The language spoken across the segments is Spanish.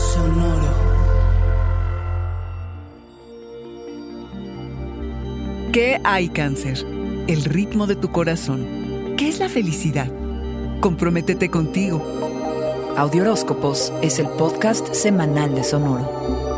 Sonoro. ¿Qué hay cáncer? El ritmo de tu corazón. ¿Qué es la felicidad? Comprométete contigo. Audioróscopos es el podcast semanal de Sonoro.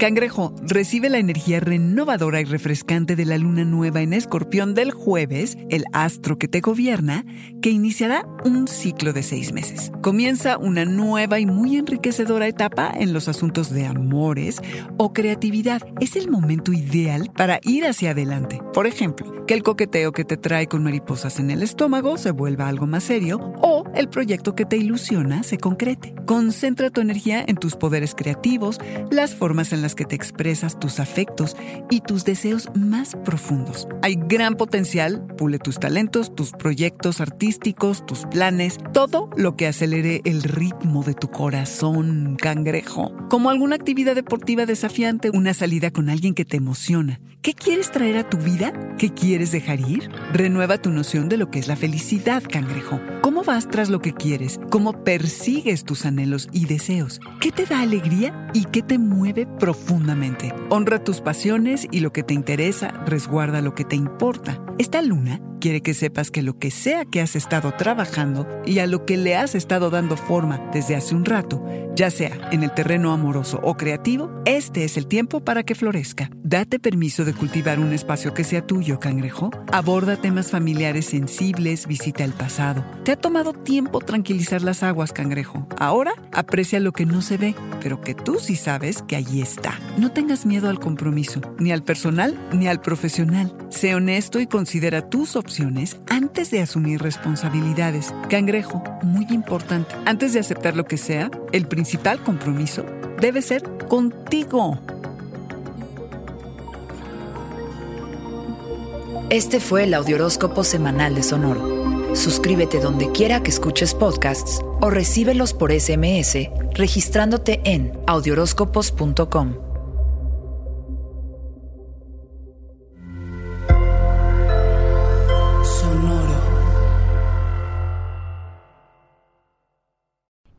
Cangrejo, recibe la energía renovadora y refrescante de la luna nueva en Escorpión del jueves, el astro que te gobierna, que iniciará un ciclo de seis meses. Comienza una nueva y muy enriquecedora etapa en los asuntos de amores o creatividad. Es el momento ideal para ir hacia adelante. Por ejemplo, que el coqueteo que te trae con mariposas en el estómago se vuelva algo más serio o el proyecto que te ilusiona se concrete. Concentra tu energía en tus poderes creativos, las formas en las que te expresas tus afectos y tus deseos más profundos. Hay gran potencial, pule tus talentos, tus proyectos artísticos, tus planes, todo lo que acelere el ritmo de tu corazón, cangrejo. Como alguna actividad deportiva desafiante, una salida con alguien que te emociona. ¿Qué quieres traer a tu vida? ¿Qué quieres dejar ir? Renueva tu noción de lo que es la felicidad, cangrejo. ¿Cómo vas tras lo que quieres? ¿Cómo persigues tus anhelos y deseos? ¿Qué te da alegría y qué te mueve profundamente? Honra tus pasiones y lo que te interesa, resguarda lo que te importa. Esta luna quiere que sepas que lo que sea que has estado trabajando y a lo que le has estado dando forma desde hace un rato, ya sea en el terreno amoroso o creativo, este es el tiempo para que florezca. Date permiso de cultivar un espacio que sea tuyo, cangrejo. Aborda temas familiares sensibles, visita el pasado. Te ha tomado tiempo tranquilizar las aguas, cangrejo. Ahora aprecia lo que no se ve, pero que tú sí sabes que allí está. No tengas miedo al compromiso, ni al personal ni al profesional. Sé honesto y considera tus antes de asumir responsabilidades. Cangrejo, muy importante. Antes de aceptar lo que sea, el principal compromiso debe ser contigo. Este fue el Audioróscopo semanal de Sonoro. Suscríbete donde quiera que escuches podcasts o recíbelos por SMS registrándote en audioróscopos.com.